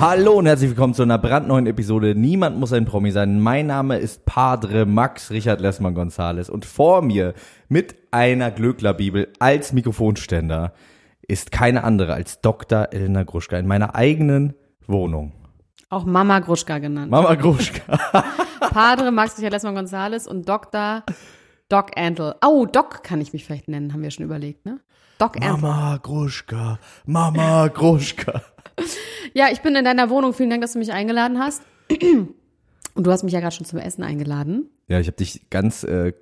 Hallo und herzlich willkommen zu einer brandneuen Episode. Niemand muss ein Promi sein. Mein Name ist Padre Max Richard Lessmann Gonzales und vor mir mit einer Glöcklerbibel als Mikrofonständer ist keine andere als Dr. Elena Gruschka in meiner eigenen Wohnung. Auch Mama Gruschka genannt. Mama Gruschka. Padre Max Richard Lessmann Gonzales und Dr. Doc Antle. Oh, Doc kann ich mich vielleicht nennen, haben wir schon überlegt, ne? Doc Antle. Mama Gruschka. Mama Gruschka. Ja, ich bin in deiner Wohnung. Vielen Dank, dass du mich eingeladen hast. Und du hast mich ja gerade schon zum Essen eingeladen. Ja, ich habe dich ganz äh,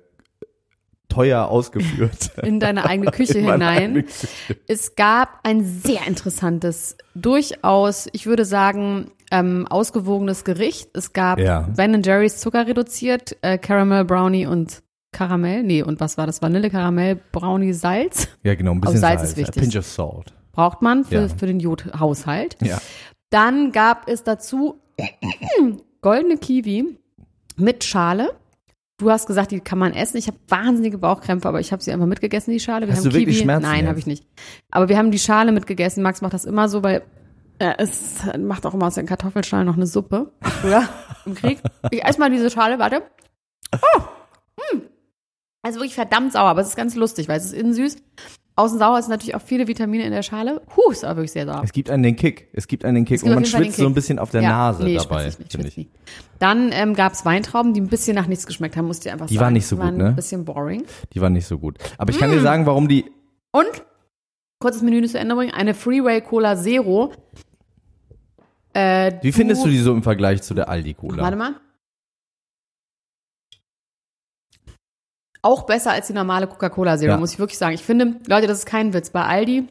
teuer ausgeführt. In deine eigene Küche hinein. eigene Küche. Es gab ein sehr interessantes, durchaus, ich würde sagen, ähm, ausgewogenes Gericht. Es gab Ja. Ben Jerry's Zucker reduziert, äh, Caramel Brownie und Karamell. Nee, und was war das? Vanille, Karamell, Brownie, Salz. Ja, genau, ein bisschen Salz Salz. ist wichtig. A pinch of salt. Braucht man für, Ja. für den Jodhaushalt. Ja. Dann gab es dazu goldene Kiwi mit Schale. Du hast gesagt, die kann man essen. Ich habe wahnsinnige Bauchkrämpfe, aber ich habe sie einfach mitgegessen, die Schale. Wir Hast haben du wirklich Kiwi. Schmerzen Nein, habe ich nicht. Aber wir haben die Schale mitgegessen. Max macht das immer so, weil äh, es macht auch immer aus den Kartoffelschalen noch eine Suppe. Früher im Krieg. Ich esse mal diese Schale, warte. Oh, hm. Also wirklich verdammt sauer, aber es ist ganz lustig, weil es ist innen süß. Außen sauer sind natürlich auch viele Vitamine in der Schale. Huh, ist aber wirklich sehr sauer. Es gibt einen den Kick. Es gibt einen den Kick. Und man schwitzt so ein bisschen auf der Ja, Nase nee, dabei, ich nicht, ich. nicht. Dann ähm, gab es Weintrauben, die ein bisschen nach nichts geschmeckt haben, musst du dir einfach Die sagen. waren nicht so Die gut, waren ne? ein bisschen boring. Die waren nicht so gut. Aber ich kann Mm. dir sagen, warum die. Und, kurzes Menü zu Ende bringen, eine Freeway Cola Zero. Äh, Wie findest du die so im Vergleich zu der Aldi Cola? Warte mal. Auch besser als die normale Coca-Cola Zero, Ja. muss ich wirklich sagen. Ich finde, Leute, das ist kein Witz. Bei Aldi,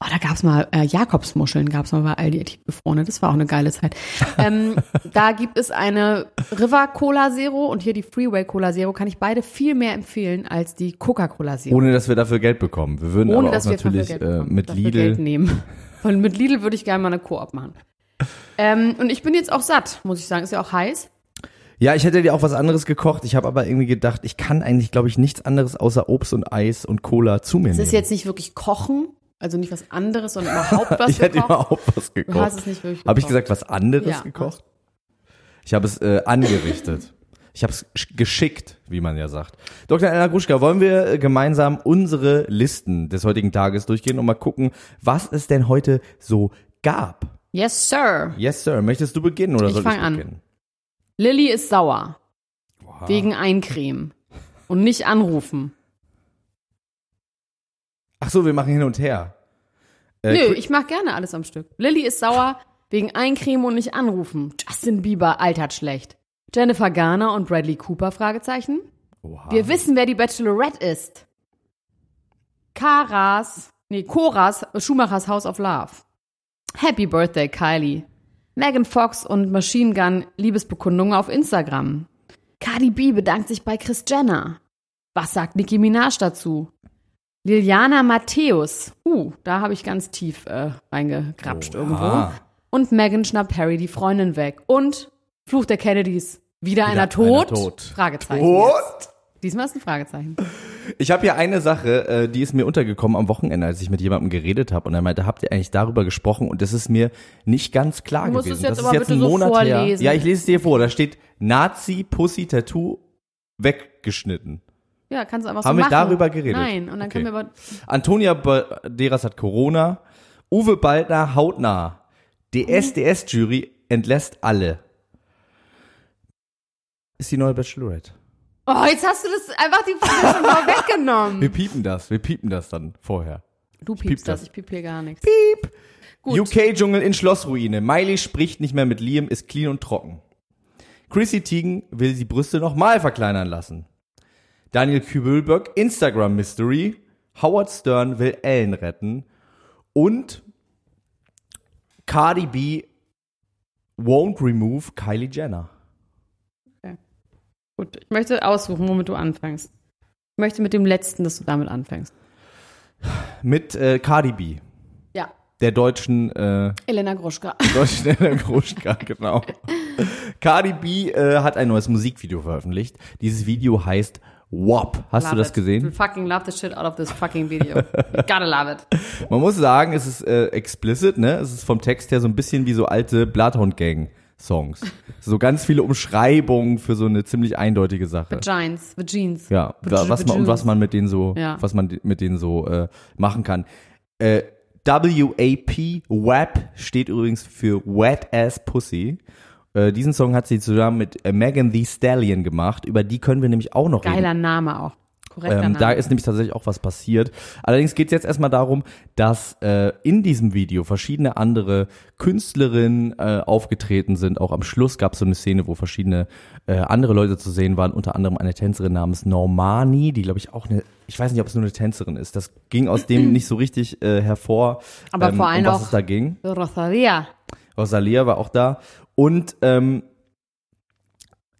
oh, da gab's mal äh, Jakobsmuscheln, gab's mal bei Aldi tiefgefrorene. Das war auch eine geile Zeit. ähm, da gibt es eine River Cola Zero und hier die Freeway Cola Zero. Kann ich beide viel mehr empfehlen als die Coca-Cola Zero. Ohne dass wir dafür Geld bekommen. Wir würden Ohne aber auch dass wir dafür natürlich Geld äh, mit dafür Geld Lidl. nehmen. Und mit Lidl würde ich gerne mal eine Koop machen. Ähm, und ich bin jetzt auch satt, muss ich sagen. Ist ja auch heiß. Ja, ich hätte dir auch was anderes gekocht. Ich habe aber irgendwie gedacht, ich kann eigentlich, glaube ich, nichts anderes außer Obst und Eis und Cola zu mir Es nehmen. ist jetzt nicht wirklich Kochen, also nicht was anderes, sondern überhaupt was ich hätte gekocht. überhaupt was Du gekocht. hast es nicht wirklich Habe ich gesagt, was anderes Ja, gekocht? Ich habe es äh, angerichtet. Ich habe es sch- geschickt, wie man ja sagt. Dr. Elena Gruschka, wollen wir äh, gemeinsam unsere Listen des heutigen Tages durchgehen und mal gucken, was es denn heute so gab? Yes, Sir. Yes, Sir. Möchtest du beginnen oder Ich soll ich an. Lilly ist sauer. Wow. Wegen Eincremen. Und nicht anrufen. Ach so, wir machen hin und her. Äh, Nö, ich mach gerne alles am Stück. Lilly ist sauer wegen Eincremen und nicht anrufen. Justin Bieber altert schlecht. Jennifer Garner und Bradley Cooper? Fragezeichen. Oha. Wir wissen, wer die Bachelorette ist. Karas, nee, Koras, Schumachers House of Love. Happy Birthday, Kylie. Megan Fox und Machine Gun Liebesbekundungen auf Instagram. Cardi B bedankt sich bei Chris Jenner. Was sagt Nicki Minaj dazu? Liliana Matthäus. Uh, da habe ich ganz tief äh, reingegrapscht irgendwo. Oha. Und Megan schnappt Harry die Freundin weg. Und Fluch der Kennedys. Wieder, einer, tot? einer tot. Fragezeichen. Tot? jetzt. Diesmal ist ein Fragezeichen. Ich habe hier eine Sache, äh, die ist mir untergekommen am Wochenende, als ich mit jemandem geredet habe und er meinte, habt ihr eigentlich darüber gesprochen? Und das ist mir nicht ganz klar Du musst gewesen. es jetzt das aber ist jetzt bitte ein so Monat her. vorlesen. Ja, ich lese es dir vor. Da steht Nazi Pussy Tattoo weggeschnitten. Ja, kannst du einfach so Haben wir machen. darüber geredet? Nein, und dann Okay. können wir aber Antonia Banderas hat Corona. Uwe Baldner hautnah. DSDS-Jury entlässt alle. Ist die neue Bachelorette. Oh, jetzt hast du das einfach die Frage schon mal weggenommen. Wir piepen das, wir piepen das dann vorher. Du piep piepst das, das. ich piep hier gar nichts. Piep. UK-Dschungel in Schlossruine. Miley spricht nicht mehr mit Liam, ist clean und trocken. Chrissy Teigen will die Brüste nochmal verkleinern lassen. Daniel Kübelberg, Instagram Mystery. Howard Stern will Ellen retten. Und Cardi B won't remove Kylie Jenner. Gut, ich möchte aussuchen, womit du anfängst. Ich möchte mit dem letzten, dass du damit anfängst. Mit äh, Cardi B, Ja. der deutschen äh, Elena Gruschka. Deutsch schneller Gruschka, genau. Cardi B äh, hat ein neues Musikvideo veröffentlicht. Dieses Video heißt WAP. Hast du Love das it. gesehen? We fucking love the shit out of this fucking video. You gotta love it. Man muss sagen, es ist äh, explicit, ne? Es ist vom Text her so ein bisschen wie so alte Bloodhound Gang Songs. So ganz viele Umschreibungen für so eine ziemlich eindeutige Sache. Vagines, Vagines. Ja, Vag- wa- was man, und was man mit denen so, Ja. was man mit denen so äh, machen kann. Äh, WAP, WAP steht übrigens für Wet Ass Pussy. Äh, diesen Song hat sie zusammen mit Megan Thee Stallion gemacht. Über die können wir nämlich auch noch reden. Geiler Name auch. Ähm, da ist nämlich tatsächlich auch was passiert. Allerdings geht es jetzt erstmal darum, dass äh, in diesem Video verschiedene andere Künstlerinnen äh, aufgetreten sind. Auch am Schluss gab es so eine Szene, wo verschiedene äh, andere Leute zu sehen waren, unter anderem eine Tänzerin namens Normani, die glaube ich auch eine, ich weiß nicht, ob es nur eine Tänzerin ist. Das ging aus dem nicht so richtig äh, hervor, Aber vor allem um was auch- es da ging. Rosalia. Rosalia war auch da. Und ähm,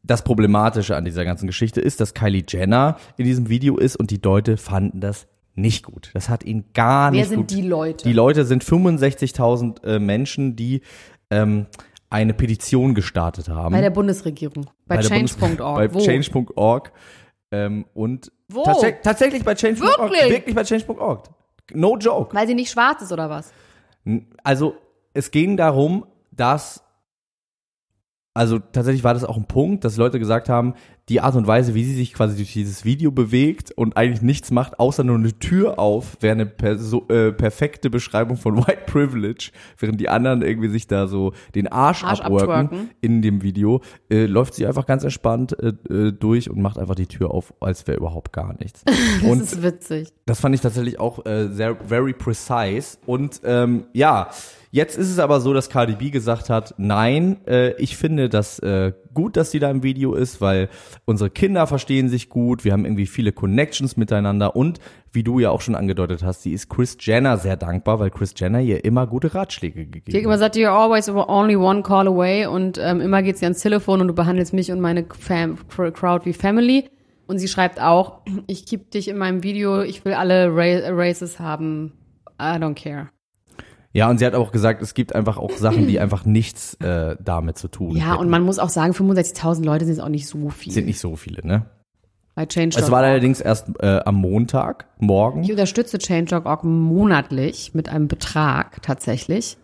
das Problematische an dieser ganzen Geschichte ist, dass Kylie Jenner in diesem Video ist und die Leute fanden das nicht gut. Das hat ihn gar Wer nicht sind gut. die Leute? Die Leute sind 65.000 äh, Menschen, die ähm, eine Petition gestartet haben. Bei der Bundesregierung. Bei, Bundes- change.org. Bei change.org. Ähm, und Wo? tats tatsächlich bei change.org. Wirklich? Wirklich bei change.org. No joke. Weil sie nicht schwarz ist oder was? Also es ging darum, dass also tatsächlich war das auch ein Punkt, dass Leute gesagt haben, die Art und Weise, wie sie sich quasi durch dieses Video bewegt und eigentlich nichts macht, außer nur eine Tür auf, wäre eine perso äh, perfekte Beschreibung von White Privilege, während die anderen irgendwie sich da so den Arsch, Arsch abworken in dem Video, äh, läuft sie einfach ganz entspannt äh, äh, durch und macht einfach die Tür auf, als wäre überhaupt gar nichts. Das und ist witzig. das fand ich tatsächlich auch äh, sehr very precise. Und ähm, ja, jetzt ist es aber so, dass Cardi B gesagt hat, nein, äh, ich finde das äh, gut, dass sie da im Video ist, weil unsere Kinder verstehen sich gut, wir haben irgendwie viele Connections miteinander und wie du ja auch schon angedeutet hast, sie ist Chris Jenner sehr dankbar, weil Chris Jenner ihr immer gute Ratschläge gegeben Die hat immer hat. gesagt, you're always only one call away und ähm, immer geht sie ans Telefon und du behandelst mich und meine Fam Crowd wie Family. Und sie schreibt auch, ich keep dich in meinem Video, ich will alle Ra Races haben. I don't care. Ja, und sie hat auch gesagt, es gibt einfach auch Sachen, die einfach nichts äh, damit zu tun Ja, hätten. und man muss auch sagen, 65.000 Leute sind jetzt auch nicht so viel. sind nicht so viele, ne? bei Change. Es war allerdings erst äh, am Montag, morgen. Ich unterstütze Change.org monatlich mit einem Betrag tatsächlich.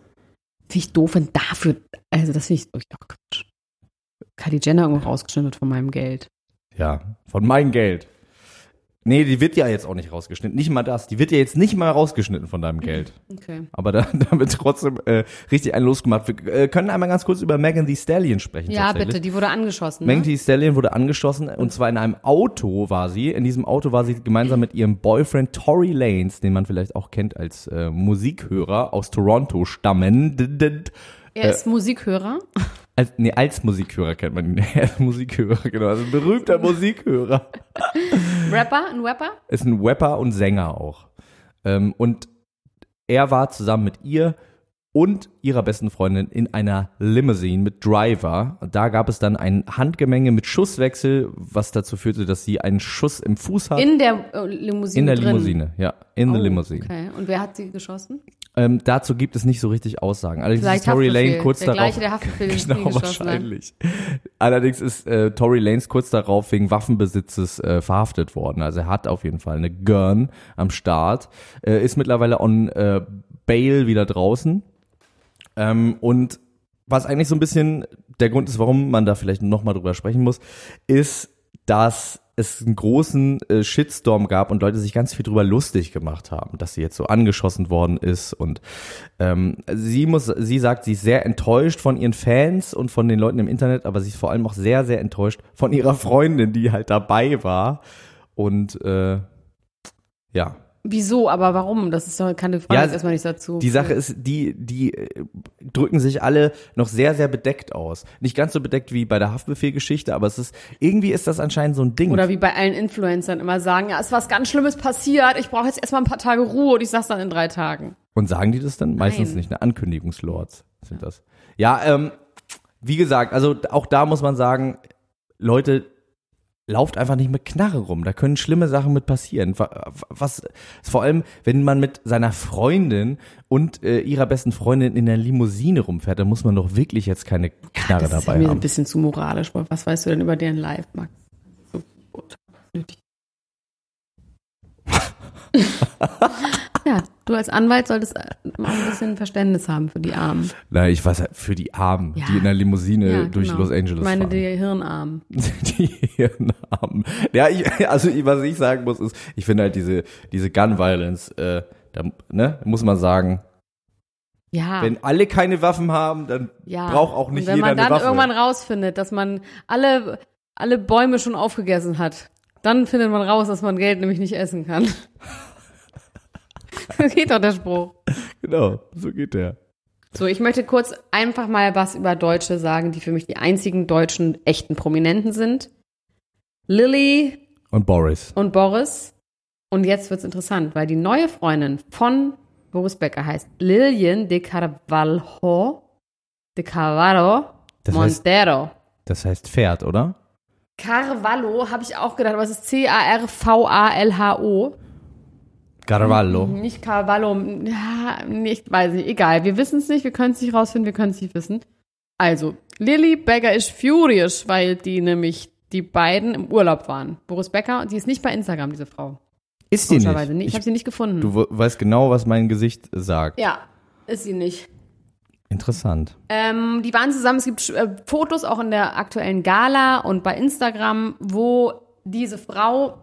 Finde ich doof, wenn dafür, also das finde ich, oh Quatsch. Kylie Jenner irgendwo rausgeschnitten von meinem Geld. Ja, von meinem Geld. Nee, die wird ja jetzt auch nicht rausgeschnitten. Nicht mal das. Die wird ja jetzt nicht mal rausgeschnitten von deinem Geld. Okay. Aber da, da wird trotzdem äh, richtig einen losgemacht. Wir äh, können einmal ganz kurz über Megan Thee Stallion sprechen. Ja, bitte, die wurde angeschossen. Megan Ne? Thee Stallion wurde angeschossen und zwar in einem Auto war sie. In diesem Auto war sie gemeinsam mit ihrem Boyfriend Tory Lanez, den man vielleicht auch kennt als äh, Musikhörer aus Toronto stammen. D- d- d- Er ist Musikhörer. Als, nee, als Musikhörer kennt man ihn. Er ist Musikhörer, genau. Also ein berühmter Musikhörer. Rapper, ein Rapper. ist ein Rapper und Sänger auch. Ähm, und er war zusammen mit ihr und ihrer besten Freundin in einer Limousine mit Driver. Da gab es dann ein Handgemenge mit Schusswechsel, was dazu führte, dass sie einen Schuss im Fuß hat. In der äh, Limousine In der drin. Limousine, ja, in Oh, Limousine. Okay. Und wer hat sie geschossen? Ähm, dazu gibt es nicht so richtig Aussagen. Allerdings Vielleicht ist Tory. Lane kurz Der darauf. gleiche, der Haftbefehl, genau, hat. wahrscheinlich. Allerdings ist äh, Tory Lanez kurz darauf wegen Waffenbesitzes äh, verhaftet worden. Also er hat auf jeden Fall eine Gun am Start, äh, ist mittlerweile on äh, Bail wieder draußen. Ähm, und was eigentlich so ein bisschen der Grund ist, warum man da vielleicht noch mal drüber sprechen muss, ist, dass es einen großen äh, Shitstorm gab und Leute sich ganz viel drüber lustig gemacht haben, dass sie jetzt so angeschossen worden ist. Und ähm, sie muss, sie sagt, sie ist sehr enttäuscht von ihren Fans und von den Leuten im Internet, aber sie ist vor allem auch sehr, sehr enttäuscht von ihrer Freundin, die halt dabei war. Und äh, ja, Wieso, aber warum? Das ist doch keine Frage Ja, jetzt erstmal nicht dazu. Die Sache ist, die, die äh, drücken sich alle noch sehr, sehr bedeckt aus. Nicht ganz so bedeckt wie bei der Haftbefehl-Geschichte, aber es ist, irgendwie ist das anscheinend so ein Ding. Oder wie bei allen Influencern immer sagen, ja, ist was ganz Schlimmes passiert, ich brauche jetzt erstmal ein paar Tage Ruhe und ich sag's dann in drei Tagen. Und sagen die das dann? Meistens Nein. nicht, ne? Ankündigungslords sind das. Ja, ähm, wie gesagt, also auch da muss man sagen, Leute, lauft einfach nicht mit Knarre rum. Da können schlimme Sachen mit passieren. Wa- Was, vor allem, wenn man mit seiner Freundin und äh, ihrer besten Freundin in der Limousine rumfährt, dann muss man doch wirklich jetzt keine Knarre das ist dabei mir ein haben. bisschen zu moralisch. Was weißt du denn über deren Live, Max? So ja, du als Anwalt solltest äh, mal ein bisschen Verständnis haben für die Armen. Na, ich weiß halt, für die Armen, Ja. die in der Limousine Ja, durch genau. Los Angeles Ich meine, fahren. die Hirnarmen. die Hirnarmen. Ja, ich, also was ich sagen muss, ist, ich finde halt diese, diese Gun Violence, äh, da ne, muss man sagen, Ja. wenn alle keine Waffen haben, dann ja. braucht auch nicht Und wenn jeder man eine dann Waffe. irgendwann rausfindet, dass man alle, alle Bäume schon aufgegessen hat, dann findet man raus, dass man Geld nämlich nicht essen kann. so geht doch der Spruch. Genau, so geht der. So, ich möchte kurz einfach mal was über Deutsche sagen, die für mich die einzigen deutschen echten Prominenten sind. Lilly Und Boris. und Boris. Und jetzt wird's interessant, weil die neue Freundin von Boris Becker heißt Lilian de Carvalho de Carvalho Das heißt- Montero. Das heißt Pferd, oder? Carvalho habe ich auch gedacht, aber es ist C-A-R-V-A-L-H-O. Carvalho. Nicht Carvalho, ja, nicht, weiß ich, egal. Wir wissen es nicht, wir können es nicht rausfinden, wir können es nicht wissen. Also, Lilly Becker ist furious, weil die nämlich die beiden im Urlaub waren. Boris Becker, die ist nicht bei Instagram, diese Frau. Ist die nicht? Komischerweise nicht. Ich, habe sie nicht gefunden. du we- weißt genau, was mein Gesicht sagt. ja, ist sie nicht. Interessant. Ähm, die waren zusammen, es gibt äh, Fotos auch in der aktuellen Gala und bei Instagram, wo diese Frau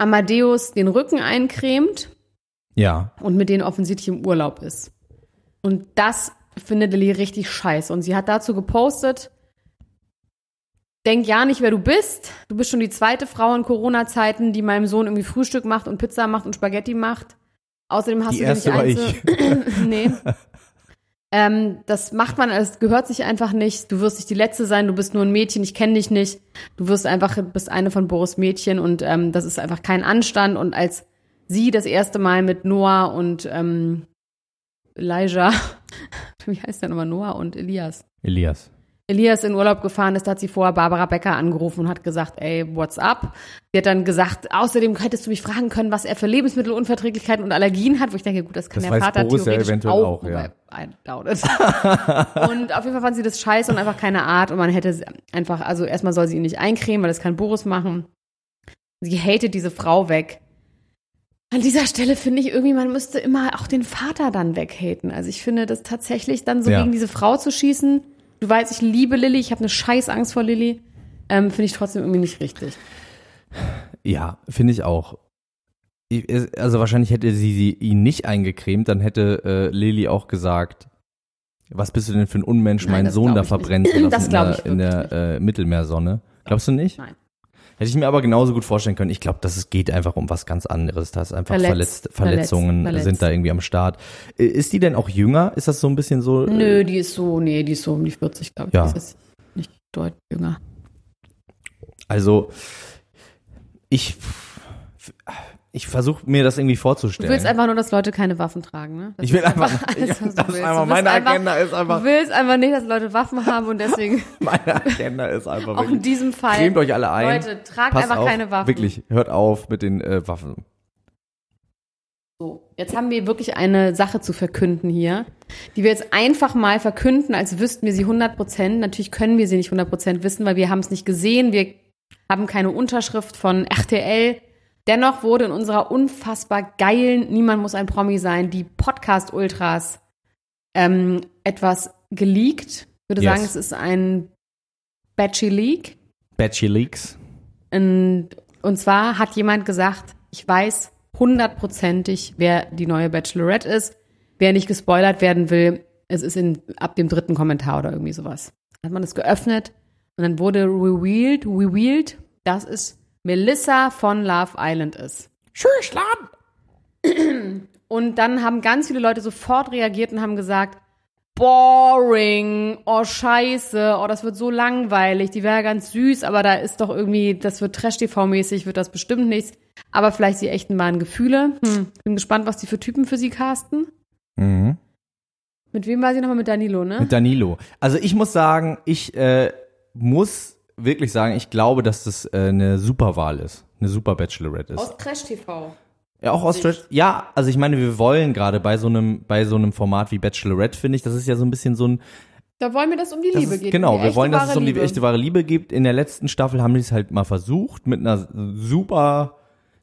Amadeus den Rücken eincremt Ja. und mit denen offensichtlich im Urlaub ist. Und das findet Lilly richtig scheiße. Und sie hat dazu gepostet, denk ja nicht, wer du bist. Du bist schon die zweite Frau in Corona-Zeiten, die meinem Sohn irgendwie Frühstück macht und Pizza macht und Spaghetti macht. Außerdem hast Die du erste war nämlich eins, nee. Ähm, das macht man, es gehört sich einfach nicht. Du wirst nicht die Letzte sein, du bist nur ein Mädchen, ich kenne dich nicht. Du wirst einfach, bist eine von Boris Mädchen und ähm, das ist einfach kein Anstand. Und als sie das erste Mal mit Noah und ähm, Elijah, wie heißt der nochmal, Noah und Elias, Elias. Elias in Urlaub gefahren ist, hat sie vorher Barbara Becker angerufen und hat gesagt, ey, what's up? Die hat dann gesagt, außerdem hättest du mich fragen können, was er für Lebensmittelunverträglichkeiten und Allergien hat, wo ich denke, gut, das kann Das der Vater Boris theoretisch eventuell auch, auch, ja. und auf jeden Fall fand sie das scheiße und einfach keine Art und man hätte sie einfach, also erstmal soll sie ihn nicht eincremen, weil das kann Boris machen. Sie hatet diese Frau weg. An dieser Stelle finde ich irgendwie, man müsste immer auch den Vater dann weghaten. Also ich finde das tatsächlich dann so Ja. gegen diese Frau zu schießen. Du weißt, ich liebe Lilly, ich habe eine scheiß Angst vor Lilly. Ähm, finde ich trotzdem irgendwie nicht richtig. Ja, finde ich auch. Ich- Also wahrscheinlich hätte sie, sie ihn nicht eingecremt, dann hätte äh, Lili auch gesagt, was bist du denn für ein Unmensch, Nein, meinen Sohn da verbrennen nicht. zu lassen in der, in der äh, Mittelmeersonne. Glaubst du nicht? Nein. Hätte ich mir aber genauso gut vorstellen können. Ich glaube, dass es geht einfach um was ganz anderes. Da ist einfach Verletzt, verletzt, Verletzungen verletzt, sind da irgendwie am Start. Äh, Ist die denn auch jünger? Ist das so ein bisschen so? äh, Nö, die ist so, nee, die ist so um die 40, glaube ich. Ja. Die ist nicht deutlich jünger. Also ich ich versuche mir das irgendwie Du vorzustellen. willst einfach nur, dass Leute keine Waffen tragen, ne? Das ich will ist einfach, alles, ich, was du das ist willst. einfach Du meine einfach- Agenda ist einfach Du willst einfach nicht, dass Leute Waffen haben und deswegen meine Agenda ist einfach auch in diesem Fall. Cremt euch alle ein. Leute, tragt einfach auf, keine Waffen. Wirklich, hört auf mit den äh, Waffen. So, jetzt haben wir wirklich eine Sache zu verkünden hier, die wir jetzt einfach mal verkünden, als wüssten wir sie 100 Prozent. Natürlich können wir sie nicht 100 Prozent wissen, weil wir haben es nicht gesehen. Wir haben keine Unterschrift von RTL. Dennoch wurde in unserer unfassbar geilen Niemand muss ein Promi sein, die Podcast-Ultras, ähm, etwas geleakt. Ich würde Yes. sagen, es ist ein Batchy Leak. Batchy Leaks. Und, und zwar hat jemand gesagt, ich weiß hundertprozentig, wer die neue Bachelorette ist. Wer nicht gespoilert werden will, es ist in, ab dem dritten Kommentar oder irgendwie sowas. Hat man es geöffnet und dann wurde revealed, revealed, dass es Melissa von Love Island ist. Und dann haben ganz viele Leute sofort reagiert und haben gesagt, boring, oh scheiße, oh das wird so langweilig, die wäre ganz süß, aber da ist doch irgendwie, das wird Trash-TV-mäßig, wird das bestimmt nichts. Aber vielleicht die echten wahren Gefühle. Hm. Bin gespannt, was die für Typen für sie casten. Mhm. Mit wem war sie nochmal? Mit Danilo, ne? Mit Danilo. Also ich muss sagen, ich äh, muss wirklich sagen, ich glaube, dass das äh, eine super Wahl ist. Eine super Bachelorette ist. Aus Trash-TV. Ja, auch aus Trash. Ja, also ich meine, wir wollen gerade bei so einem bei so einem Format wie Bachelorette finde ich, das ist ja so ein bisschen so ein Da wollen wir, dass es um die das Liebe geht. genau, wir echte, wollen, dass es um die Liebe. echte wahre Liebe geht. In der letzten Staffel haben die es halt mal versucht mit einer super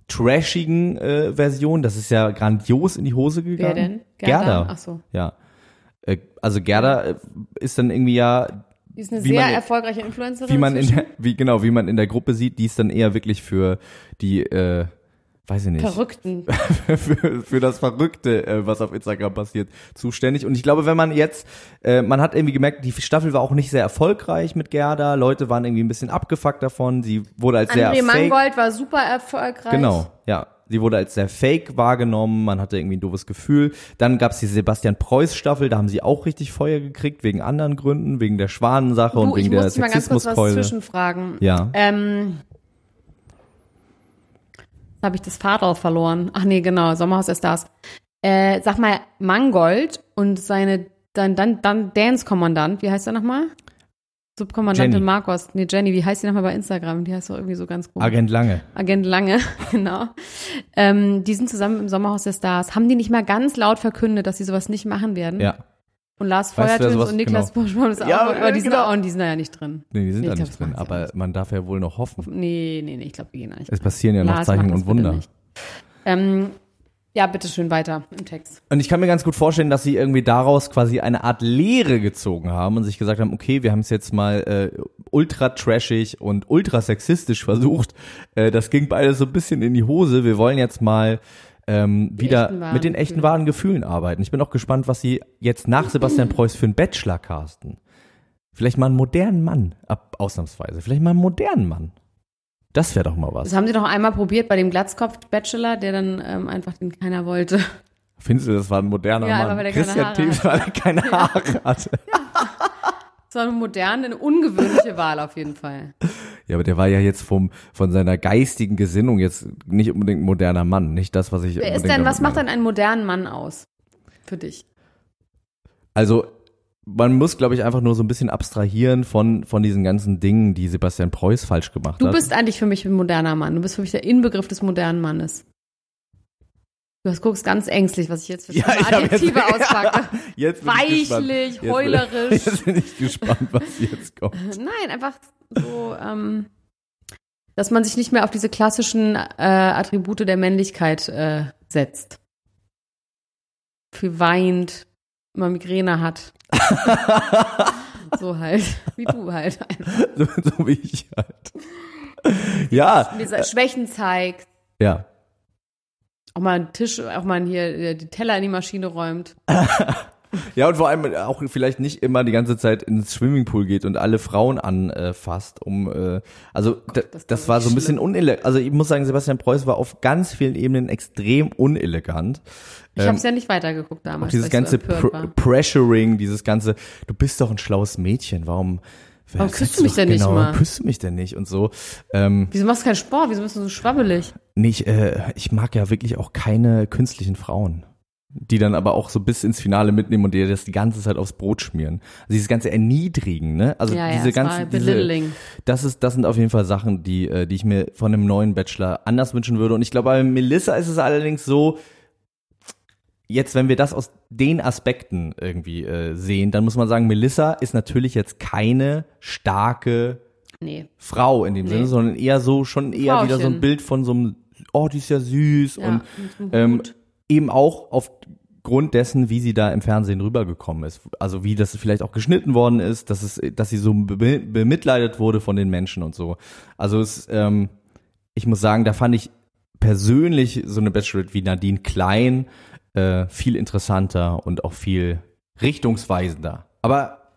trashigen äh, Version. Das ist ja grandios in die Hose gegangen. Wer denn? Gerda. Gerda? Ach so. Ja. Äh, also Gerda äh, ist dann irgendwie ja Die ist eine wie sehr man- erfolgreiche Influencerin. wie man in der, wie genau, wie man in der Gruppe sieht, die ist dann eher wirklich für die, äh, weiß ich nicht, Verrückten. für, für das Verrückte, äh, was auf Instagram passiert, zuständig. Und ich glaube, wenn man jetzt, äh, man hat irgendwie gemerkt, die Staffel war auch nicht sehr erfolgreich mit Gerda. Leute waren irgendwie ein bisschen abgefuckt davon. Sie wurde als sehr André. Mangold war super erfolgreich. Genau, ja. Sie wurde als sehr fake wahrgenommen, man hatte irgendwie ein doofes Gefühl. Dann gab's die Sebastian Preuß Staffel, da haben sie auch richtig Feuer gekriegt, wegen anderen Gründen, wegen der Schwanensache und Du, ich wegen der muss dich mal ganz kurz was Sexismuskeule. zwischenfragen. Ja. Ähm, habe ich das Fahrrad verloren. Ach nee, genau, Sommerhaus der Stars. Äh, sag mal, Mangold und seine dann, dann, dann Dance-Kommandant, wie heißt er nochmal? Subkommandantin Jenny. Marcos. Nee, Jenny, wie heißt die nochmal bei Instagram? Die heißt doch irgendwie so ganz komisch. Agent Lange. Agent Lange, genau. Ähm, die sind zusammen im Sommerhaus der Stars. Haben die nicht mal ganz laut verkündet, dass sie sowas nicht machen werden? Ja. Und Lars Weißt du, Feuertöns und Niklas genau. Buschmann ist Ja, auch, aber die sind, genau. auch, die sind da ja nicht drin. Nee, die sind Nee, da ich nicht glaub, drin, aber man darf ja wohl noch hoffen. Nee, nee, nee, ich glaube, die gehen da nicht. Es passieren ja noch Lars, Zeichen und Wunder. nicht. Ähm, ja, bitteschön weiter im Text. Und ich kann mir ganz gut vorstellen, dass sie irgendwie daraus quasi eine Art Lehre gezogen haben und sich gesagt haben, okay, wir haben es jetzt mal äh, ultra trashig und ultra sexistisch versucht. Äh, das ging beides so ein bisschen in die Hose. Wir wollen jetzt mal ähm, wieder mit den echten wahren Gefühlen arbeiten. Ich bin auch gespannt, was sie jetzt nach Sebastian Preuß für einen Bachelor casten. Vielleicht mal einen modernen Mann, ab, ausnahmsweise. Vielleicht mal einen modernen Mann. Das wäre doch mal was. Das haben sie doch einmal probiert bei dem Glatzkopf-Bachelor, der dann ähm, einfach den keiner wollte. Findest du, das war ein moderner Ja, Mann? weil der keine Christian Haare Thies, weil er keine Haare hatte. Das war eine moderne, eine ungewöhnliche Wahl auf jeden Fall. Ja, aber der war ja jetzt vom, von seiner geistigen Gesinnung jetzt nicht unbedingt ein moderner Mann. Nicht das, was ich Wer ist denn, was macht denn einen modernen Mann aus? Für dich. Also, man muss, glaube ich, einfach nur so ein bisschen abstrahieren von, von diesen ganzen Dingen, die Sebastian Preuß falsch gemacht Du hat. bist eigentlich für mich ein moderner Mann. Du bist für mich der Inbegriff des modernen Mannes. Du hast- guckst ganz ängstlich, was ich jetzt für Ja, hab jetzt- Adjektive auspacke. jetzt bin ich gespannt. Weichlich, Jetzt- heulerisch. Jetzt bin ich gespannt, was jetzt kommt. Nein, einfach so, ähm, dass man sich nicht mehr auf diese klassischen äh, Attribute der Männlichkeit äh, setzt. Viel weint, immer Migräne hat. so halt, wie du halt. So, so wie ich halt. Ja, Schwächen zeigt, ja. auch mal einen Tisch, auch mal hier äh, die Teller in die Maschine räumt. Ja, und vor allem auch vielleicht nicht immer die ganze Zeit ins Swimmingpool geht und alle Frauen anfasst, um äh, also da, das das, ist war so ein bisschen unelegant. Also ich muss sagen, Sebastian Preuß war auf ganz vielen Ebenen extrem unelegant. Ich habe es ja nicht weitergeguckt damals. Auch dieses so ganze empört Pr. Pressuring, dieses ganze, du bist doch ein schlaues Mädchen, warum Warum küsst du mich denn nicht genau, mal? Warum küsst du mich denn nicht und so. Ähm, Wieso machst du keinen Sport? Wieso bist du so schwabbelig? nicht, äh, ich mag ja wirklich auch keine künstlichen Frauen. Die dann aber auch so bis ins Finale mitnehmen und dir das die ganze Zeit aufs Brot schmieren. Also dieses ganze Erniedrigen, ne? Also Ja, ja, diese es war ganzen, diese, das ist, das sind auf jeden Fall Sachen, die, äh, die ich mir von einem neuen Bachelor anders wünschen würde. Und ich glaube, bei Melissa ist es allerdings so, jetzt, wenn wir das aus den Aspekten irgendwie äh, sehen, dann muss man sagen, Melissa ist natürlich jetzt keine starke Nee. Frau in dem Nee. Sinne, sondern eher so, schon eher wieder so ein Frauchen. Bild von so einem, oh, die ist ja süß Ja, und ähm. Eben auch aufgrund dessen, wie sie da im Fernsehen rübergekommen ist. Also wie das vielleicht auch geschnitten worden ist, dass es, dass sie so be bemitleidet wurde von den Menschen und so. Also es, ähm, ich muss sagen, da fand ich persönlich so eine Bachelorette wie Nadine Klein äh, viel interessanter und auch viel richtungsweisender. Aber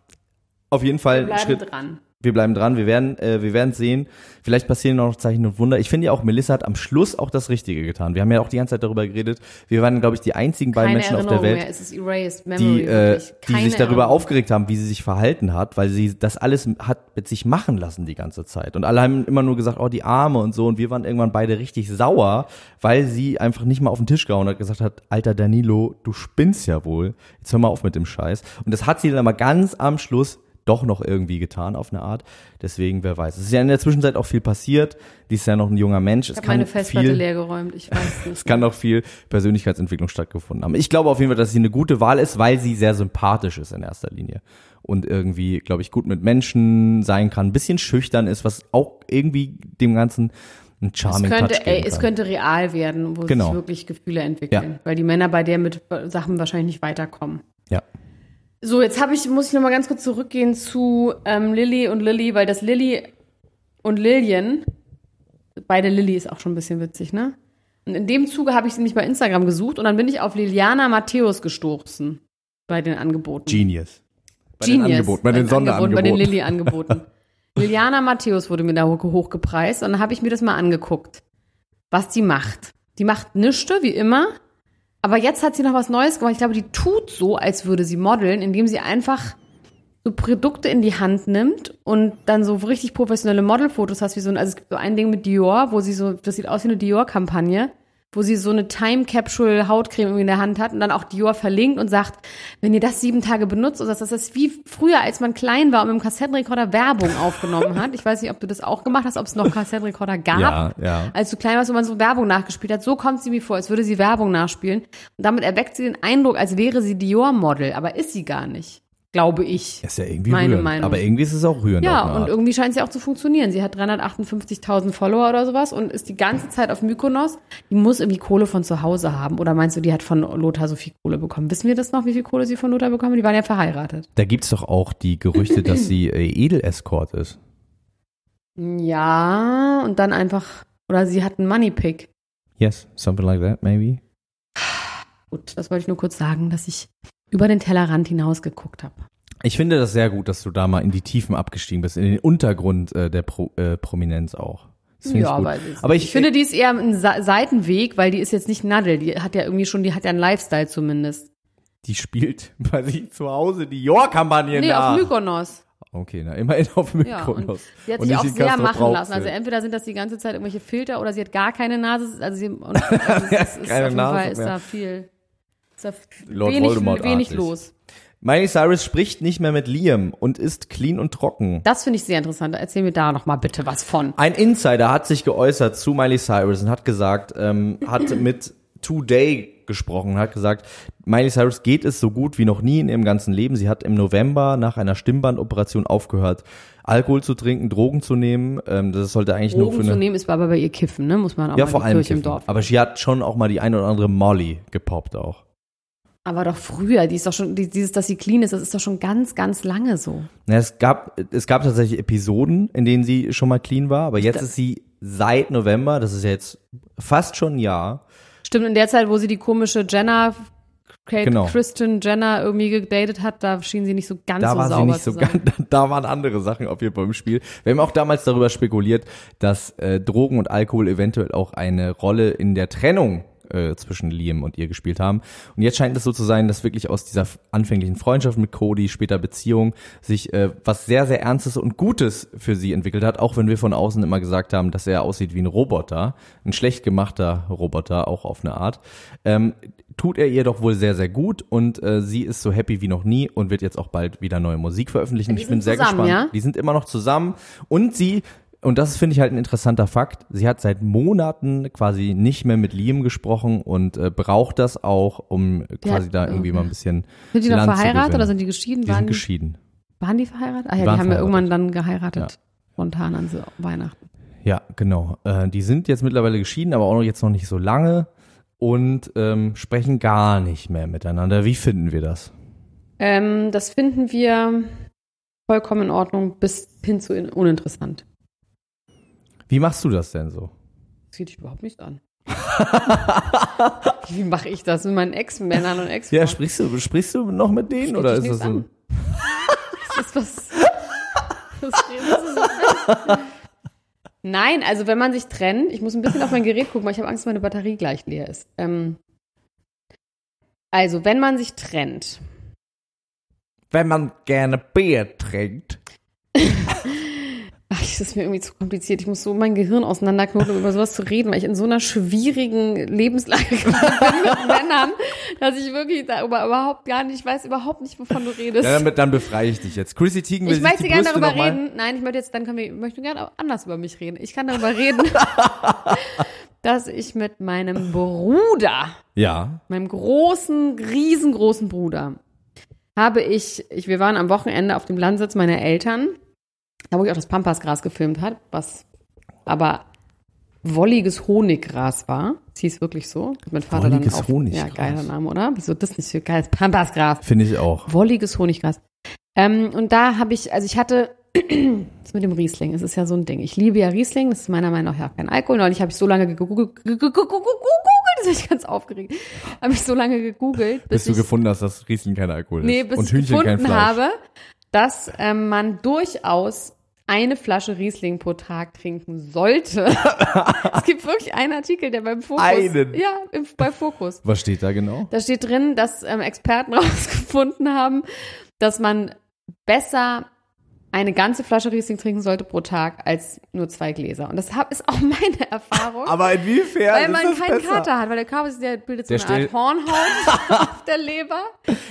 auf jeden Fall Bleiben Schritt, dran. Wir bleiben dran, wir werden, äh, wir werden sehen. Vielleicht passieren noch Zeichen und Wunder. Ich finde ja auch, Melissa hat am Schluss auch das Richtige getan. Wir haben ja auch die ganze Zeit darüber geredet. Wir waren, glaube ich, die einzigen beiden Keine Menschen auf Erinnerung der Welt, mehr. Es ist erased memory. die, äh, die sich darüber Erinnerung. aufgeregt haben, wie sie sich verhalten hat, weil sie das alles hat mit sich machen lassen die ganze Zeit. Und alle haben immer nur gesagt, oh, die Arme und so. Und wir waren irgendwann beide richtig sauer, weil sie einfach nicht mal auf den Tisch gehauen hat, gesagt hat, alter Danilo, du spinnst ja wohl. Jetzt hör mal auf mit dem Scheiß. Und das hat sie dann aber ganz am Schluss doch noch irgendwie getan auf eine Art. Deswegen, wer weiß. Es ist ja in der Zwischenzeit auch viel passiert. Die ist ja noch ein junger Mensch. Ich es habe meine Festplatte viel, leer geräumt. Ich weiß nicht. es kann auch viel Persönlichkeitsentwicklung stattgefunden haben. Ich glaube auf jeden Fall, dass sie eine gute Wahl ist, weil sie sehr sympathisch ist in erster Linie. Und irgendwie, glaube ich, gut mit Menschen sein kann, ein bisschen schüchtern ist, was auch irgendwie dem Ganzen es charming könnte, Touch geben ey, es könnte real werden, wo Genau. sich wirklich Gefühle entwickeln. Ja. Weil die Männer bei der mit Sachen wahrscheinlich nicht weiterkommen. Ja. So, jetzt habe ich, muss ich noch mal ganz kurz zurückgehen zu ähm, Lilly und Lilly, weil das Lilly und Lillian, beide Lilly ist auch schon ein bisschen witzig, ne? Und in dem Zuge habe ich sie nicht bei Instagram gesucht und dann bin ich auf Liliana Matthäus gestoßen bei den Angeboten. Genius. Bei Genius. den Angeboten, bei den Angeboten, Bei den Sonderangeboten. Lilly-Angeboten. Liliana Matthäus wurde mir da hoch- hochgepreist und dann habe ich mir das mal angeguckt, was die macht. Die macht nichts, wie immer, aber jetzt hat sie noch was Neues gemacht. Ich glaube, die tut so, als würde sie modeln, indem sie einfach so Produkte in die Hand nimmt und dann so richtig professionelle Modelfotos hast, wie so ein, also es gibt so ein Ding mit Dior, wo sie so, das sieht aus wie eine Dior-Kampagne, wo sie so eine Time Capsule Hautcreme irgendwie in der Hand hat und dann auch Dior verlinkt und sagt, wenn ihr das sieben Tage benutzt, das ist wie früher, als man klein war und mit dem Kassettenrekorder Werbung aufgenommen hat. Ich weiß nicht, ob du das auch gemacht hast, ob es noch Kassettenrekorder gab. Ja, ja. Als du klein warst, wo man so Werbung nachgespielt hat, so kommt sie mir vor, als würde sie Werbung nachspielen. Und damit erweckt sie den Eindruck, als wäre sie Dior-Model, aber ist sie gar nicht. Glaube ich. Ist ja irgendwie Meine rührend. Meinung. Aber irgendwie ist es auch rührend. Ja, und irgendwie scheint es ja auch zu funktionieren. Sie hat 358.000 Follower oder sowas und ist die ganze Zeit auf Mykonos. Die muss irgendwie Kohle von zu Hause haben. Oder meinst du, die hat von Lothar so viel Kohle bekommen? Wissen wir das noch, wie viel Kohle sie von Lothar bekommen? Die waren ja verheiratet. Da gibt's doch auch die Gerüchte, dass sie äh, Edel-Escort ist. Ja, und dann einfach, oder sie hat einen Moneypick. Yes, something like that, maybe. Gut, das wollte ich nur kurz sagen, dass ich über den Tellerrand hinaus geguckt habe. Ich finde das sehr gut, dass du da mal in die Tiefen abgestiegen bist, in den Untergrund äh, der Pro, äh, Prominenz auch. Das ich Aber nicht. ich, ich finde, die ist eher ein Sa Seitenweg, weil die ist jetzt nicht Nadel. Die hat ja irgendwie schon, die hat ja einen Lifestyle zumindest. die spielt bei sich zu Hause die Jahr-Kampagne Nee, nach. auf Mykonos. Okay, na, immerhin auf Ja, und Mykonos. sie hat sich auch sehr Castro machen lassen. Also entweder sind das die ganze Zeit irgendwelche Filter oder sie hat gar keine Nase. Also, sie, und, also es ist Keine auf jeden Nase Fall ist mehr. da viel, ist Lord wenig, Voldemort-artig. wenig los. Miley Cyrus spricht nicht mehr mit Liam und ist clean und trocken. Das finde ich sehr interessant. Erzähl mir da noch mal bitte was von. Ein Insider hat sich geäußert zu Miley Cyrus und hat gesagt, ähm, hat mit Today gesprochen, hat gesagt, Miley Cyrus geht es so gut wie noch nie in ihrem ganzen Leben. Sie hat im November nach einer Stimmbandoperation aufgehört, Alkohol zu trinken, Drogen zu nehmen. Ähm, das sollte eigentlich nur Drogen für zu eine nehmen ist aber bei ihr Kiffen, ne? Muss man auch ja mal vor allem im. Dorf. Aber sie hat schon auch mal die ein oder andere Molly gepoppt auch. Aber doch früher, die ist doch schon, die, dieses, dass sie clean ist, das ist doch schon ganz, ganz lange so. Ja, es gab es gab tatsächlich Episoden, in denen sie schon mal clean war, aber jetzt ist sie seit November, das ist jetzt fast schon ein Jahr, Stimmt, in der Zeit, wo sie die komische Jenna, Kate Genau. Kristen Jenner irgendwie gedatet hat, da schien sie nicht so ganz da so war sauber sie nicht so zu sein. ganz, da waren andere Sachen auf jeden Fall im Spiel. Wir haben auch damals darüber spekuliert, dass äh, Drogen und Alkohol eventuell auch eine Rolle in der Trennung äh, zwischen Liam und ihr gespielt haben. Und jetzt scheint es so zu sein, dass wirklich aus dieser anfänglichen Freundschaft mit Cody, später Beziehung, sich äh, was sehr, sehr Ernstes und Gutes für sie entwickelt hat, auch wenn wir von außen immer gesagt haben, dass er aussieht wie ein Roboter, ein schlecht gemachter Roboter, auch auf eine Art. Ähm, tut er ihr doch wohl sehr, sehr gut und äh, sie ist so happy wie noch nie und wird jetzt auch bald wieder neue Musik veröffentlichen. Die ich bin sehr zusammen, gespannt. ja? Die sind immer noch zusammen und sie und das finde ich halt ein interessanter Fakt. Sie hat seit Monaten quasi nicht mehr mit Liam gesprochen und äh, braucht das auch, um quasi hat- da irgendwie mal ein bisschen. Sind die noch Land verheiratet oder sind die geschieden? Die waren, sind geschieden. waren die verheiratet? Ah ja, Die die, haben ja irgendwann dann geheiratet. Spontan an Weihnachten. Ja, genau. Äh, die sind jetzt mittlerweile geschieden, aber auch noch jetzt noch nicht so lange. und ähm, sprechen gar nicht mehr miteinander. Wie finden wir das? Ähm, das finden wir vollkommen in Ordnung bis hin zu in- uninteressant. Wie machst du das denn so? Das geht dich überhaupt nicht an. Wie mache ich das mit meinen Ex-Männern und ex Ja, sprichst du, sprichst du noch mit denen oder ist das so? an. Das ist was. Das ist Nein, also wenn man sich trennt, ich muss ein bisschen auf mein Gerät gucken, weil ich habe Angst, dass meine Batterie gleich leer ist. Ähm, also, wenn man sich trennt, Wenn man gerne Bier trinkt. Ach, das ist mir irgendwie zu kompliziert. Ich muss so mein Gehirn auseinanderknoten, um über sowas zu reden, weil ich in so einer schwierigen Lebenslage bin mit Männern, dass ich wirklich darüber überhaupt gar nicht, ich weiß überhaupt nicht, wovon du redest. Ja, damit, dann befreie ich dich jetzt. Chrissy Teigen will Ich möchte gerne darüber reden. Nein, ich möchte jetzt, dann können wir, ich möchte gerne auch anders über mich reden. Ich kann darüber reden, dass ich mit meinem Bruder, Ja. meinem großen, riesengroßen Bruder, habe ich, ich, wir waren am Wochenende auf dem Landsitz meiner Eltern, da wo ich auch das Pampasgras gefilmt hat, was aber wolliges Honiggras war. Es hieß wirklich so. Hat Mein Vater Wolliges dann auf, Honiggras. Ja, geiler Name, oder? Wieso das nicht so geil? Pampasgras. Finde ich auch. Wolliges Honiggras. Ähm, und da habe ich, also ich hatte, das mit dem Riesling, es ist ja so ein Ding. Ich liebe ja Riesling, das ist meiner Meinung nach ja kein Alkohol. Neulich habe ich so lange gegoogelt, das bin ich ganz aufgeregt, habe ich so lange gegoogelt, bis Bis du gefunden hast, dass Riesling kein Alkohol ist. nee, bis und ich Hühnchen kein gefunden Fleisch. habe, dass ähm, man durchaus eine Flasche Riesling pro Tag trinken sollte. es gibt wirklich einen Artikel, der beim Fokus, Einen? ja, im, bei Fokus, Was steht da genau? da steht drin, dass ähm, Experten herausgefunden haben, dass man besser eine ganze Flasche Riesling trinken sollte pro Tag als nur zwei Gläser. Und das hab, ist auch meine Erfahrung. Aber inwiefern weil man keinen besser? Kater hat, weil der Kater der bildet so Der eine Art Hornhaut auf der Leber,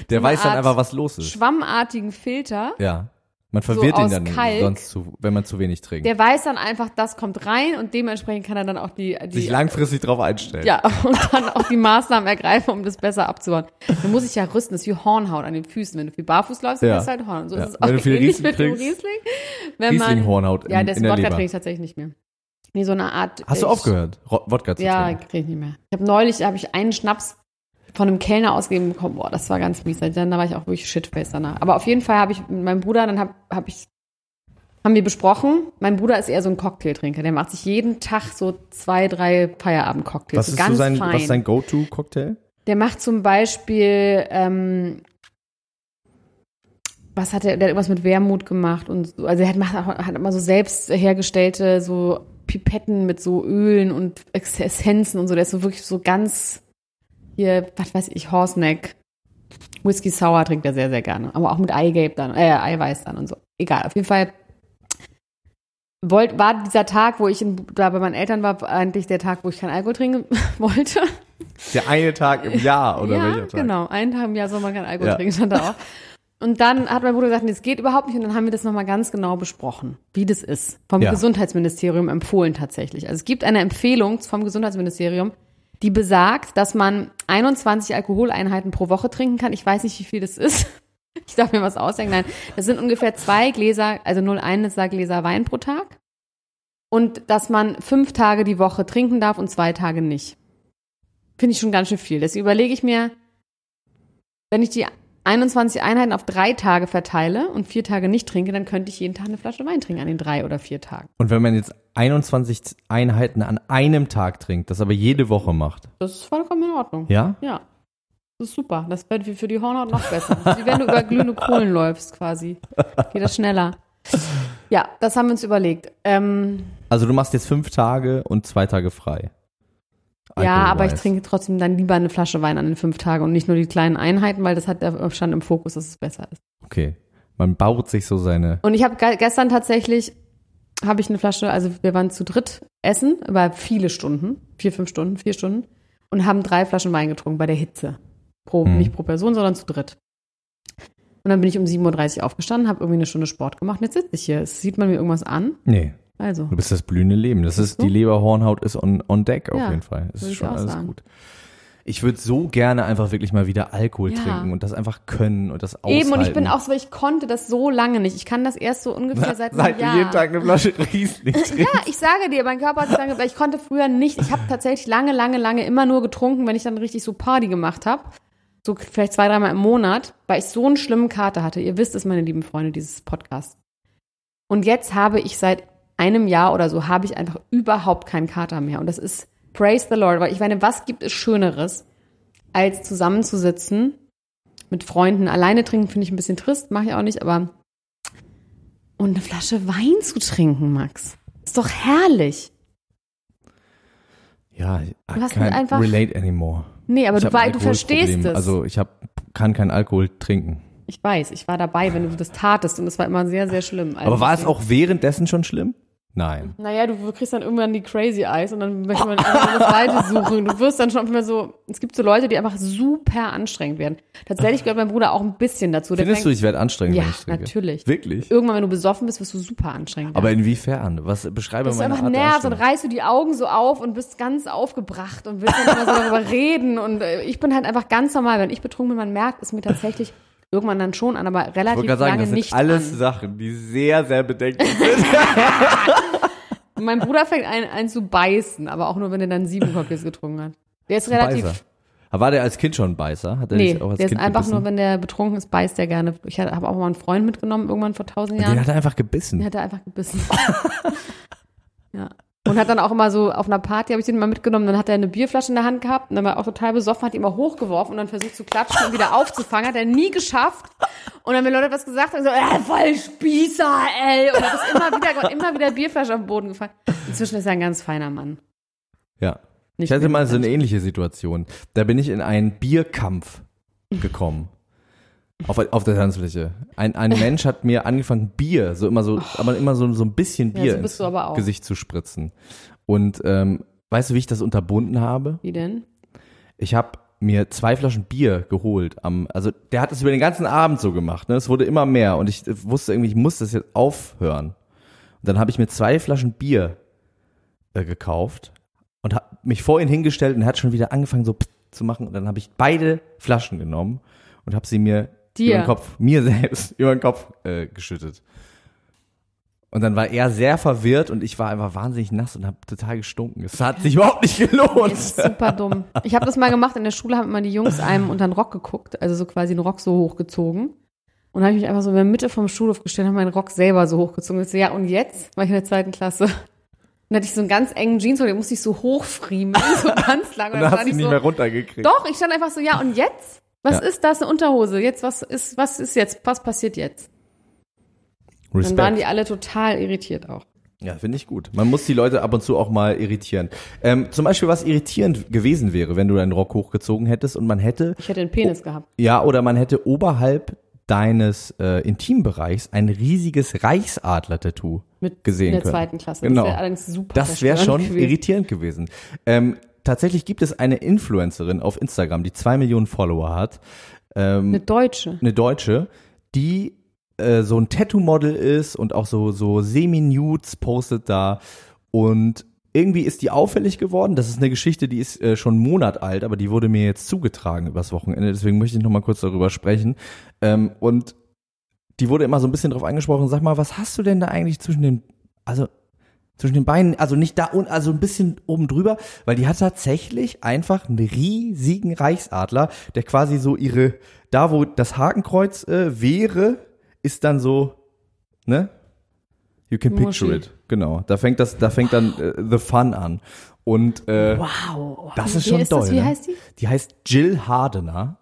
Der weiß dann einfach, was los ist. schwammartigen Filter. Ja. Man verwirrt ihn aus dann Kalk. sonst zu, wenn man zu wenig trinkt. Der weiß dann einfach, das kommt rein und dementsprechend kann er dann auch die, die Sich langfristig drauf einstellen. Ja, und dann auch die Maßnahmen ergreifen, um das besser abzubauen. Man muss sich ja rüsten, das ist wie Hornhaut an den Füßen. Wenn du viel barfuß läufst, dann Ja. du halt Hornhaut. So Ja. ist es auch Wenn du viel Riesling mit dem trinkst, Riesling. Wenn man, Riesling-Hornhaut in, ja, das Wodka trinke ich tatsächlich nicht mehr. Nee, so eine Art. Hast du ich- aufgehört, Ro- Wodka zu Ja, trinken? kriege ich nicht mehr. Ich habe neulich, habe ich einen Schnaps von einem Kellner ausgegeben bekommen. Boah, das war ganz mies. Dann da war ich auch wirklich shitface danach. Aber auf jeden Fall habe ich mit meinem Bruder, dann habe hab ich, haben wir besprochen. Mein Bruder ist eher so ein Cocktailtrinker. Der macht sich jeden Tag so zwei, drei Feierabend-Cocktails. Was ist ganz so sein, fein. was ist sein Go-To-Cocktail? Der macht zum Beispiel, ähm, was hat er, der hat irgendwas mit Wermut gemacht und so. Also er hat, macht, hat immer so selbst hergestellte so Pipetten mit so Ölen und Essenzen und so. Der ist so wirklich so ganz hier, was weiß ich, Horseneck. Whisky Sour trinkt er sehr, sehr gerne. Aber auch mit Eigelb dann, äh, Eiweiß dann und so. Egal, auf jeden Fall wollt, war dieser Tag, wo ich in, da bei meinen Eltern war, eigentlich der Tag, wo ich keinen Alkohol trinken wollte. Der eine Tag im Jahr oder ja, welcher Tag? genau. Einen Tag im Jahr soll man kein Alkohol Ja. trinken, stand da auch. Und dann hat mein Bruder gesagt, nee, das geht überhaupt nicht. Und dann haben wir das nochmal ganz genau besprochen, wie das ist. Vom Ja. Gesundheitsministerium empfohlen tatsächlich. Also es gibt eine Empfehlung vom Gesundheitsministerium, die besagt, dass man 21 Alkoholeinheiten pro Woche trinken kann. Ich weiß nicht, wie viel das ist. Ich darf mir was ausdenken. Nein, das sind ungefähr zwei Gläser, also 0,1 Gläser Wein pro Tag. Und dass man fünf Tage die Woche trinken darf und zwei Tage nicht. Finde ich schon ganz schön viel. Deswegen überlege ich mir, wenn ich die 21 Einheiten auf drei Tage verteile und vier Tage nicht trinke, dann könnte ich jeden Tag eine Flasche Wein trinken an den drei oder vier Tagen. Und wenn man jetzt 21 Einheiten an einem Tag trinkt, das aber jede Woche macht, Das ist vollkommen in Ordnung. ja? Ja. Das ist super. Das wird für die Hornhaut noch besser. Wie wenn du über glühende Kohlen läufst quasi. Geht das schneller. Ja, das haben wir uns überlegt. Ähm, Also du machst jetzt fünf Tage und zwei Tage frei. ja, aber ich trinke trotzdem dann lieber eine Flasche Wein an den fünf Tagen und nicht nur die kleinen Einheiten, weil das hat der stand im Fokus, dass es besser ist. Okay. Man baut sich so seine. Und ich habe ge gestern tatsächlich habe ich eine Flasche, also wir waren zu dritt essen über viele Stunden, vier, fünf Stunden, vier Stunden und haben drei Flaschen Wein getrunken bei der Hitze. Pro, Hm. Nicht pro Person, sondern zu dritt. Und dann bin ich um 7.30 Uhr aufgestanden, habe irgendwie eine Stunde Sport gemacht. Und jetzt sitze ich hier. Es sieht man mir irgendwas an. Nee, Also, du bist das blühende Leben. Das ist, die Leberhornhaut ist on, on deck auf Ja, jeden Fall. Das ist schon alles sagen. gut. Ich würde so gerne einfach wirklich mal wieder Alkohol Ja. trinken und das einfach können und das aushalten. Eben, und ich bin auch so, ich konnte das so lange nicht. Ich kann das erst so ungefähr seit einem Seit du Jahr. jeden Tag eine Flasche Riesling trinkst. Ja, ich sage dir, mein Körper hat sich dann, weil ich konnte früher nicht. Ich habe tatsächlich lange, lange, lange immer nur getrunken, wenn ich dann richtig so Party gemacht habe. So vielleicht zwei, dreimal im Monat, weil ich so einen schlimmen Kater hatte. Ihr wisst es, meine lieben Freunde, dieses Podcast. Und jetzt habe ich seit einem Jahr oder so, habe ich einfach überhaupt keinen Kater mehr. Und das ist praise the Lord, weil ich meine, was gibt es Schöneres, als zusammenzusitzen mit Freunden. Alleine trinken finde ich ein bisschen trist, mache ich auch nicht, aber und eine Flasche Wein zu trinken, Max. Ist doch herrlich. Ja, I Du hast can't einfach- relate anymore. Nee, aber du, du verstehst es. Also ich hab, kann kein Alkohol trinken. ich weiß, ich war dabei, wenn du das tatest und es war immer sehr, sehr schlimm. Also Aber war es deswegen- auch währenddessen schon schlimm? Nein. Naja, du kriegst dann irgendwann die Crazy Eyes und dann möchte man einfach das Weite suchen. Du wirst dann schon immer so, es gibt so Leute, die einfach super anstrengend werden. Tatsächlich gehört mein Bruder auch ein bisschen dazu. Der Findest du, fängt- ich werde anstrengend, Ja, wenn ich trinke? natürlich. Wirklich? Irgendwann, wenn du besoffen bist, wirst du super anstrengend. Aber inwiefern? Was beschreibe dass du meine einfach Art der nervst und Anstrengung? reißt du die Augen so auf und bist ganz aufgebracht und willst dann immer so darüber reden. Und äh, ich bin halt einfach ganz normal. Wenn ich betrunken bin, man merkt es mir tatsächlich irgendwann dann schon an, aber Ich relativ wollte gerade sagen, lange das sind nicht alles an. Sachen, die sehr, sehr bedenklich sind. Mein Bruder fängt ein, ein zu beißen, aber auch nur, wenn er dann sieben Cocktails getrunken hat. Der ist relativ, Beißer. Aber war der als Kind schon ein Beißer? Hat er nee, auch als der ist kind einfach gebissen? nur, wenn der betrunken ist, beißt der gerne. Ich habe auch mal einen Freund mitgenommen, irgendwann vor tausend Den Jahren. hat er einfach gebissen. Den hat er einfach gebissen. ja. Und hat dann auch immer so, auf einer Party habe ich den mal mitgenommen, dann hat er eine Bierflasche in der Hand gehabt und dann war er auch total besoffen, hat die immer hochgeworfen und dann versucht zu klatschen und wieder aufzufangen, hat er nie geschafft. Und dann, wenn Leute was gesagt haben, so, äh, voll Spießer, ey. Und dann ist immer wieder, immer wieder Bierflasche auf den Boden gefallen. Inzwischen ist er ein ganz feiner Mann. Ja. Nicht ich hatte mal so eine ähnliche Situation. Da bin ich in einen Bierkampf gekommen. Auf, auf der Tanzfläche. Ein, ein Mensch hat mir angefangen, Bier, so immer so, aber immer so, so ein bisschen Ja, Bier so bist ins du aber auch. Gesicht zu spritzen. Und ähm, weißt du, wie ich das unterbunden habe? Wie denn? Ich habe mir zwei Flaschen Bier geholt. Am, also der hat es über den ganzen Abend so gemacht. Ne? Es wurde immer mehr und ich wusste irgendwie, ich muss das jetzt aufhören. Und dann habe ich mir zwei Flaschen Bier äh, gekauft und habe mich vor ihn hingestellt und er hat schon wieder angefangen so zu machen. Und dann habe ich beide Flaschen genommen und habe sie mir Dir? über den Kopf, mir selbst über den Kopf äh, geschüttet. Und dann war er sehr verwirrt und ich war einfach wahnsinnig nass und habe total gestunken. Es hat sich überhaupt nicht gelohnt. Das ist super dumm. Ich habe das mal gemacht, in der Schule haben immer die Jungs einem unter den Rock geguckt, also so quasi den Rock so hochgezogen. Und habe ich mich einfach so in der Mitte vom Schulhof gestellt, habe meinen Rock selber so hochgezogen. Und ich so, ja, und jetzt? War ich in der zweiten Klasse. Und hatte ich so einen ganz engen Jeans, und den musste ich so hochfriemen, so ganz lang. Und dann hast stand du ich nicht so, mehr runtergekriegt. Doch, ich stand einfach so, ja, und jetzt? Was Ja. ist das, eine Unterhose? Jetzt, was ist, was ist jetzt? Was passiert jetzt? Dann Respekt. waren die alle total irritiert auch. Ja, finde ich gut. Man muss die Leute ab und zu auch mal irritieren. Ähm, zum Beispiel, was irritierend gewesen wäre, wenn du deinen Rock hochgezogen hättest und man hätte, Ich hätte einen Penis gehabt. ja, oder man hätte oberhalb deines äh, Intimbereichs ein riesiges Reichsadler-Tattoo gesehen in der können. zweiten Klasse. Genau. Das wäre allerdings super. Das wäre schon gewesen. irritierend gewesen. Ähm, tatsächlich gibt es eine Influencerin auf Instagram, die zwei Millionen Follower hat. Ähm, Eine Deutsche. eine Deutsche, die äh, so ein Tattoo-Model ist und auch so, so Semi-Nudes postet da. Und irgendwie ist die auffällig geworden. Das ist eine Geschichte, die ist äh, schon einen Monat alt, aber die wurde mir jetzt zugetragen übers Wochenende. Deswegen möchte ich noch mal kurz darüber sprechen. Ähm, und die wurde immer so ein bisschen drauf angesprochen. Sag mal, was hast du denn da eigentlich zwischen den, also zwischen den Beinen, also nicht da und also ein bisschen oben drüber, weil die hat tatsächlich einfach einen riesigen Reichsadler, der quasi so ihre, da wo das Hakenkreuz äh, wäre, ist dann so, ne? You can picture it. Genau. Da fängt das, da fängt dann äh, the fun an. Und äh, Wow. das ist schon ist doll. das? Wie ne? heißt die? Die heißt Jill Hardener.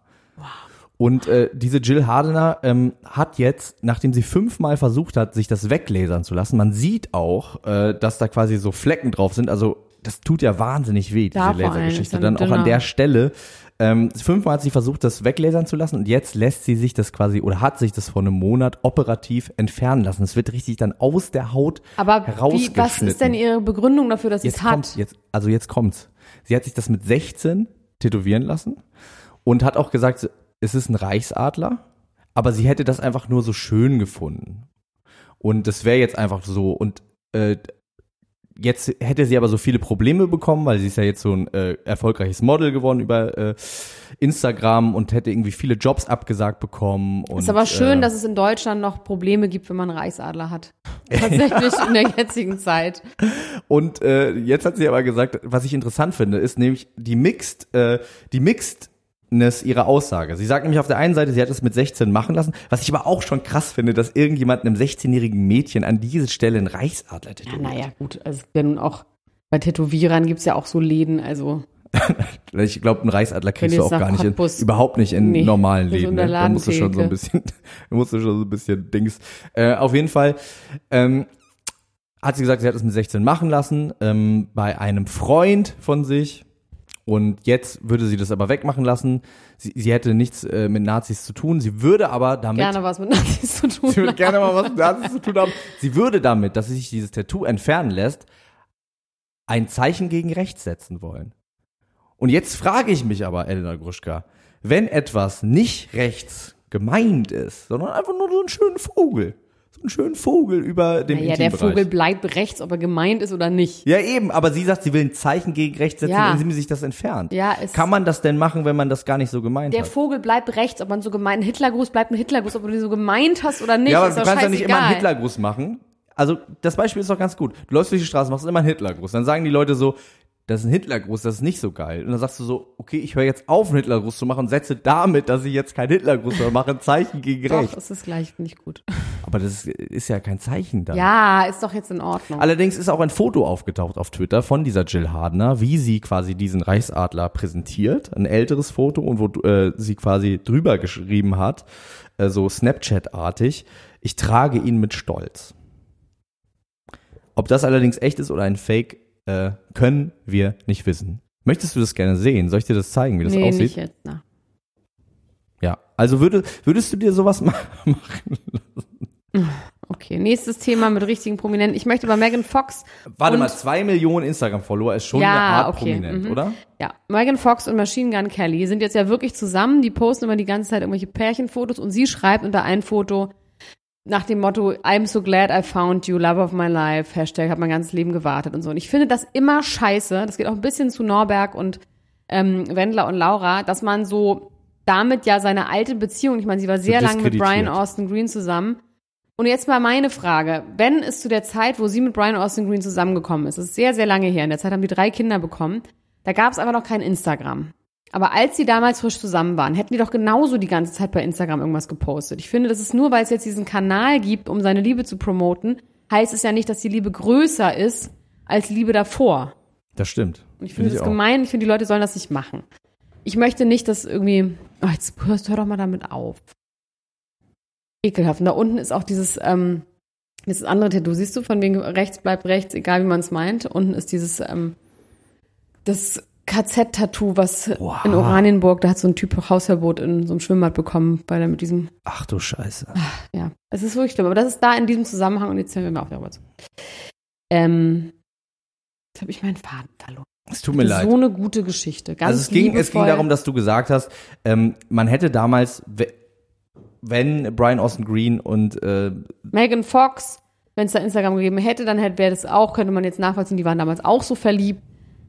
Und äh, diese Jill Hardener ähm, hat jetzt, nachdem sie fünfmal versucht hat, sich das weglasern zu lassen, man sieht auch, äh, dass da quasi so Flecken drauf sind. Also das tut ja wahnsinnig weh, diese Lasergeschichte. ja ein Dann auch an der Stelle. Ähm, fünfmal hat sie versucht, das weglasern zu lassen und jetzt lässt sie sich das quasi oder hat sich das vor einem Monat operativ entfernen lassen. Es wird richtig dann aus der Haut Aber wie, was ist denn ihre Begründung dafür, dass sie es hat? jetzt, also jetzt kommt's. Sie hat sich das mit 16 tätowieren lassen und hat auch gesagt, es ist ein Reichsadler, aber sie hätte das einfach nur so schön gefunden. Und das wäre jetzt einfach so. Und äh, jetzt hätte sie aber so viele Probleme bekommen, weil sie ist ja jetzt so ein äh, erfolgreiches Model geworden über äh, Instagram und hätte irgendwie viele Jobs abgesagt bekommen. Und, ist aber schön, äh, dass es in Deutschland noch Probleme gibt, wenn man einen Reichsadler hat. Tatsächlich in der jetzigen Zeit. Und äh, jetzt hat sie aber gesagt, was ich interessant finde, ist nämlich die Mixed, äh, die Mixedness ihrer Aussage. Sie sagt nämlich auf der einen Seite, sie hat es mit 16 machen lassen, was ich aber auch schon krass finde, dass irgendjemand einem 16-jährigen Mädchen an diese Stelle einen Reichsadler Ja, tätowiert. naja, gut. Also ja nun auch bei Tätowierern gibt's ja auch so Läden, also Ich glaube, einen Reichsadler kriegst du auch gar nicht in, überhaupt nicht in Nee, normalen Läden. ne? Da musst du schon so ein bisschen, da musst du schon so ein bisschen Dings. Äh, auf jeden Fall ähm, hat sie gesagt, sie hat es mit 16 machen lassen ähm, bei einem Freund von sich. Und jetzt würde sie das aber wegmachen lassen. Sie, sie hätte nichts äh, mit Nazis zu tun. Sie würde aber damit gerne was mit Nazis zu tun Sie würde gerne mal was mit Nazis zu tun haben. Sie würde damit, dass sie sich dieses Tattoo entfernen lässt, ein Zeichen gegen rechts setzen wollen. Und jetzt frage ich mich aber, Elena Gruschka, wenn etwas nicht rechts gemeint ist, sondern einfach nur so einen schönen Vogel, so einen schönen Vogel über dem Naja, der. Vogel bleibt rechts, ob er gemeint ist oder nicht. Ja, eben, aber sie sagt, sie will ein Zeichen gegen rechts setzen, Ja. indem sie sich das entfernt. Ja, es- Kann man das denn machen, wenn man das gar nicht so gemeint Der hat? Vogel bleibt rechts, ob man so gemeint, ein Hitlergruß bleibt ein Hitlergruß, ob du den so gemeint hast oder nicht, ja, aber du kannst ja nicht immer einen. Hitlergruß machen. Also, das Beispiel ist doch ganz gut. Du läufst durch die Straße, machst immer einen Hitlergruß. Dann sagen die Leute so, das ist ein Hitlergruß, das ist nicht so geil. Und dann sagst du so, okay, ich höre jetzt auf, einen Hitlergruß zu machen und setze damit, dass ich jetzt keinen Hitlergruß mehr mache, ein Zeichen gegen Doch, rechts. ist das gleich, ich gut. Aber das ist, ist ja kein Zeichen da. Ja, ist doch jetzt in Ordnung. Allerdings ist auch ein Foto aufgetaucht auf Twitter von dieser Jill Hardner, wie sie quasi diesen Reichsadler präsentiert, ein älteres Foto und wo äh, sie quasi drüber geschrieben hat, äh, so Snapchat-artig, ich trage ihn mit Stolz. Ob das allerdings echt ist oder ein Fake, äh, können wir nicht wissen. Möchtest du das gerne sehen? Soll ich dir das zeigen, wie das nee, aussieht? nicht jetzt. Na. Ja. Also würde, würdest du dir sowas ma- machen? Okay, nächstes Thema mit richtigen Prominenten. Ich möchte bei Megan Fox. Warte mal, zwei Millionen Instagram-Follower ist schon Ja, eine Art okay, prominent, mhm. oder? Ja, Megan Fox und Machine Gun Kelly sind jetzt ja wirklich zusammen. Die posten immer die ganze Zeit irgendwelche Pärchenfotos und sie schreibt unter ein Foto nach dem Motto I'm so glad I found you, love of my life, Hashtag, hab mein ganzes Leben gewartet und so. Und ich finde das immer scheiße. Das geht auch ein bisschen zu Norberg und ähm, Wendler und Laura, dass man so damit ja seine alte Beziehung, ich meine, sie war sehr lange mit Brian. Austin Green zusammen. Und jetzt mal meine Frage. Ben ist zu der Zeit, wo sie mit Brian Austin Green zusammengekommen ist, das ist sehr, sehr lange her, in der Zeit haben die drei Kinder bekommen, da gab es aber noch kein Instagram. Aber als sie damals frisch zusammen waren, hätten die doch genauso die ganze Zeit bei Instagram irgendwas gepostet. Ich finde, das ist nur, weil es jetzt diesen Kanal gibt, um seine Liebe zu promoten, heißt es ja nicht, dass die Liebe größer ist als Liebe davor. Das stimmt. Und ich finde das auch. gemein, ich finde, die Leute sollen das nicht machen. Ich möchte nicht, dass irgendwie, oh, jetzt hörst, hör doch mal damit auf. Ekelhaft. Und da unten ist auch dieses, ähm, dieses andere Tattoo, siehst du, von wegen rechts bleibt rechts, egal wie man es meint. Unten ist dieses, ähm, das KZ-Tattoo, was Wow. in Oranienburg, da hat so ein Typ Hausverbot in so einem Schwimmbad bekommen, weil er mit diesem, Ach du Scheiße. ja, es ist wirklich schlimm. Aber das ist da in diesem Zusammenhang und jetzt hören wir mal auf darüber zu. Ähm, jetzt habe ich meinen Faden verloren. Es tut mir leid. So eine gute Geschichte. Ganz also es ging, es ging darum, dass du gesagt hast, ähm, man hätte damals, we- wenn Brian Austin Green und äh, Megan Fox, wenn es da Instagram gegeben hätte, dann hätte wäre das auch, könnte man jetzt nachvollziehen, die waren damals auch so verliebt.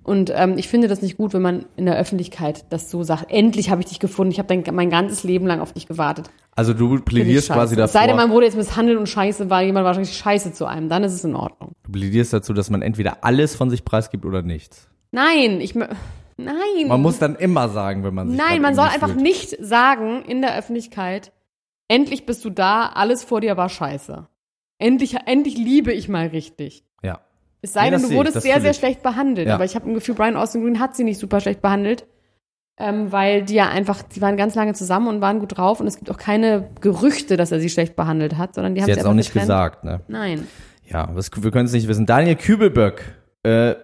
Und ähm, ich finde das nicht gut, wenn man in der Öffentlichkeit das so sagt. Endlich habe ich dich gefunden. Ich habe mein ganzes Leben lang auf dich gewartet. also du plädierst quasi. Es sei denn, davor, man wurde jetzt misshandelt und scheiße, war jemand wahrscheinlich scheiße zu einem. Dann ist es in Ordnung. du plädierst dazu, dass man entweder alles von sich preisgibt oder nichts. Nein, ich Nein. Man muss dann immer sagen, wenn man sich Nein, man soll einfach fühlt. nicht sagen in der Öffentlichkeit, endlich bist du da, alles vor dir war scheiße. Endlich, endlich liebe ich mal richtig. Es sei Nee, denn, du ich, wurdest das sehr, sehr ich. schlecht behandelt. Ja. Aber ich habe ein Gefühl, Brian Austin Green hat sie nicht super schlecht behandelt. Ähm, weil die ja einfach, die waren ganz lange zusammen und waren gut drauf und es gibt auch keine Gerüchte, dass er sie schlecht behandelt hat, sondern die haben Sie sie hat es auch nicht getrennt. gesagt, ne? Nein. Ja, das, wir können es nicht wissen. Daniel Kübelböck, äh,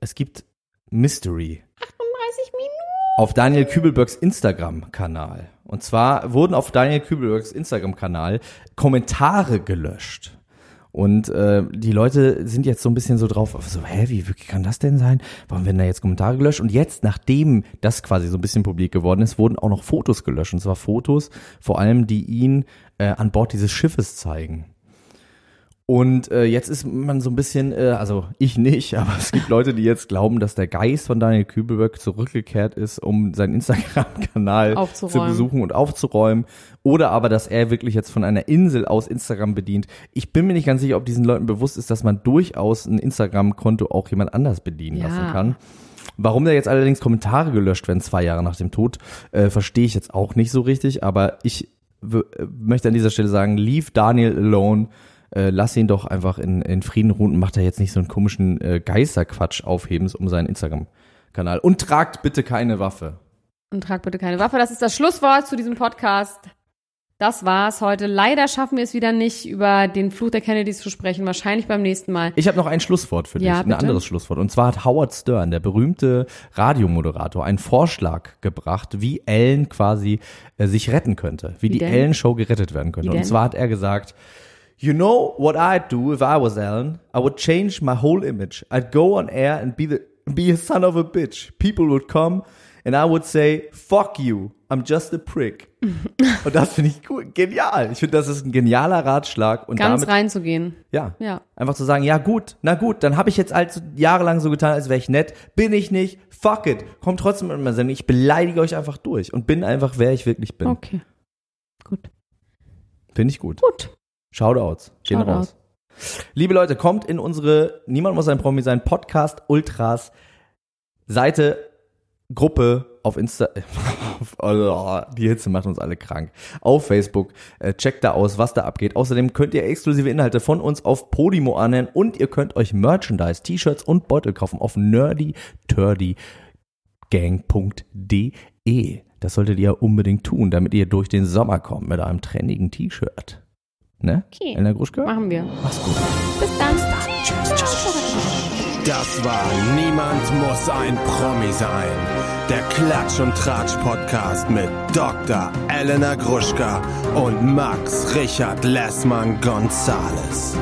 es gibt Mystery 30 Minuten. auf Daniel Kübelböcks Instagram-Kanal. Und zwar wurden auf Daniel Kübelböcks Instagram-Kanal Kommentare gelöscht. Und äh, die Leute sind jetzt so ein bisschen so drauf, so, hä, wie wie kann das denn sein? Warum werden da jetzt Kommentare gelöscht? Und jetzt, nachdem das quasi so ein bisschen publik geworden ist, wurden auch noch Fotos gelöscht. Und zwar Fotos, vor allem, die ihn äh, an Bord dieses Schiffes zeigen. Und äh, jetzt ist man so ein bisschen, äh, also ich nicht, aber es gibt Leute, die jetzt glauben, dass der Geist von Daniel Kübelberg zurückgekehrt ist, um seinen Instagram-Kanal zu besuchen und aufzuräumen. Oder aber, dass er wirklich jetzt von einer Insel aus Instagram bedient. Ich bin mir nicht ganz sicher, ob diesen Leuten bewusst ist, dass man durchaus ein Instagram-Konto auch jemand anders bedienen Ja. lassen kann. Warum da jetzt allerdings Kommentare gelöscht werden, zwei Jahre nach dem Tod, äh, verstehe ich jetzt auch nicht so richtig. Aber ich äh, möchte an dieser Stelle sagen, leave Daniel alone. Äh, lass ihn doch einfach in, in Frieden ruhen und macht da jetzt nicht so einen komischen äh, Geisterquatsch aufhebens um seinen Instagram-Kanal. Und tragt bitte keine Waffe. Und trag bitte keine Waffe. Das ist das Schlusswort zu diesem Podcast. Das war's heute. Leider schaffen wir es wieder nicht, über den Fluch der Kennedys zu sprechen. Wahrscheinlich beim nächsten Mal. Ich habe noch ein Schlusswort für dich, Ja, ein anderes Schlusswort. Und zwar hat Howard Stern, der berühmte Radiomoderator, einen Vorschlag gebracht, wie Ellen quasi äh, sich retten könnte, wie, die denn? Ellen-Show gerettet werden könnte. Wie Und zwar hat er gesagt, You know what I'd do if I was Ellen? I would change my whole image. I'd go on air and be the be a son of a bitch. People would come and I would say, fuck you, I'm just a prick. und das finde ich cool, genial. Ich finde, das ist ein genialer Ratschlag. Und Ganz damit, reinzugehen. ja. Ja. Einfach zu sagen, ja gut, na gut, dann habe ich jetzt halt jahrelang so getan, als wäre ich nett. Bin ich nicht, fuck it. Kommt trotzdem in meine Sendung. Ich beleidige euch einfach durch und bin einfach, wer ich wirklich bin. Okay. Gut. Finde ich gut. Gut. Shoutouts. Gehen Shoutout. raus. Liebe Leute, kommt in unsere Niemand muss ein Promi sein Podcast Ultras Seite, Gruppe auf Insta. oh, die Hitze macht uns alle krank. Auf Facebook. Äh, checkt da aus, was da abgeht. Außerdem könnt ihr exklusive Inhalte von uns auf Podimo anhören und ihr könnt euch Merchandise, T-Shirts und Beutel kaufen auf nerdyturdygang.de. Das solltet ihr unbedingt tun, damit ihr durch den Sommer kommt mit einem trendigen T-Shirt. Ne? Okay. Elena Gruschka? Machen wir. Mach's gut. Bis dann. Das war Niemand muss ein Promi sein. Der Klatsch und Tratsch Podcast mit Dr. Elena Gruschka und Max Richard Lessmann Gonzales.